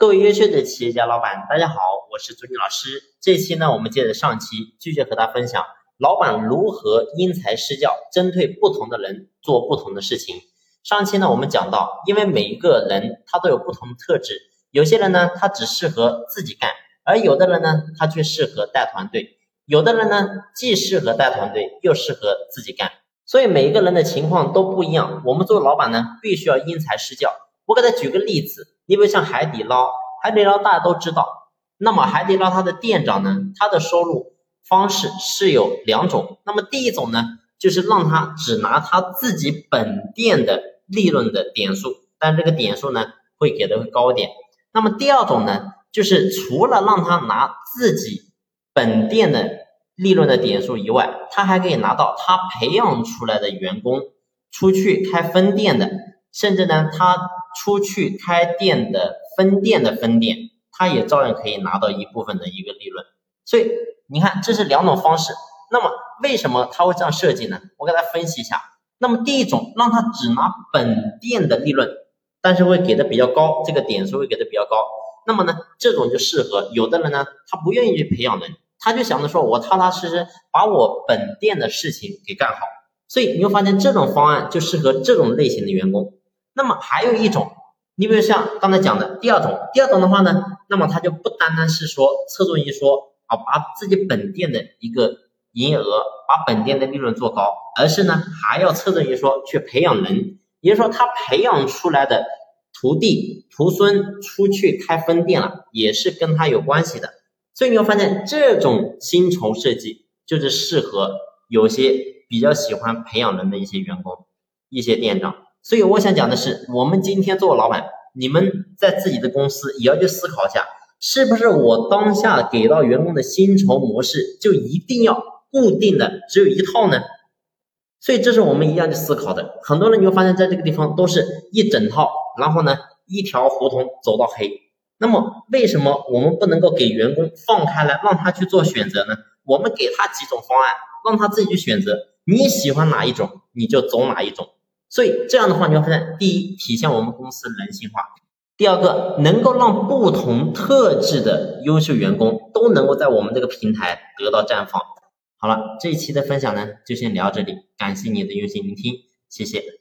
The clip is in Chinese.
各位优秀的企业家老板，大家好，我是朱军老师。这期呢，我们接着上期继续和大家分享，老板如何因材施教，针对不同的人做不同的事情。上期呢，我们讲到，因为每一个人他都有不同的特质，有些人呢，他只适合自己干，而有的人呢，他却适合带团队，有的人呢，既适合带团队，又适合自己干。所以每一个人的情况都不一样，我们做老板呢，必须要因材施教。我给他举个例子，你比如像海底捞，海底捞大家都知道，那么海底捞它的店长呢，他的收入方式是有两种。那么第一种呢，就是让他只拿他自己本店的利润的点数，但这个点数呢会给的会高点。那么第二种呢，就是除了让他拿自己本店的利润的点数以外，他还可以拿到他培养出来的员工出去开分店的，甚至呢他。出去开店的分店的分店，他也照样可以拿到一部分的一个利润。所以你看，这是两种方式。那么为什么他会这样设计呢？我给大家分析一下。那么第一种，让他只拿本店的利润，但是会给的比较高，这个点数会给的比较高。那么呢，这种就适合有的人呢，他不愿意去培养人，他就想着说我踏踏实实把我本店的事情给干好。所以你会发现，这种方案就适合这种类型的员工。那么还有一种，你比如像刚才讲的第二种，第二种的话呢，那么它就不单单是说侧重于说啊，把自己本店的一个营业额，把本店的利润做高，而是呢还要侧重于说去培养人，也就是说他培养出来的徒弟徒孙出去开分店了，也是跟他有关系的。所以你会发现这种薪酬设计就是适合有些比较喜欢培养人的一些员工、一些店长。所以我想讲的是，我们今天做老板，你们在自己的公司也要去思考一下，是不是我当下给到员工的薪酬模式就一定要固定的只有一套呢？所以这是我们一样去思考的。很多人你会发现在这个地方都是一整套，然后呢一条胡同走到黑。那么为什么我们不能够给员工放开来，让他去做选择呢？我们给他几种方案，让他自己去选择，你喜欢哪一种你就走哪一种。所以这样的话，你会发现，第一，体现我们公司人性化；第二个，能够让不同特质的优秀员工都能够在我们这个平台得到绽放。好了，这一期的分享呢，就先聊到这里，感谢你的用心聆听，谢谢。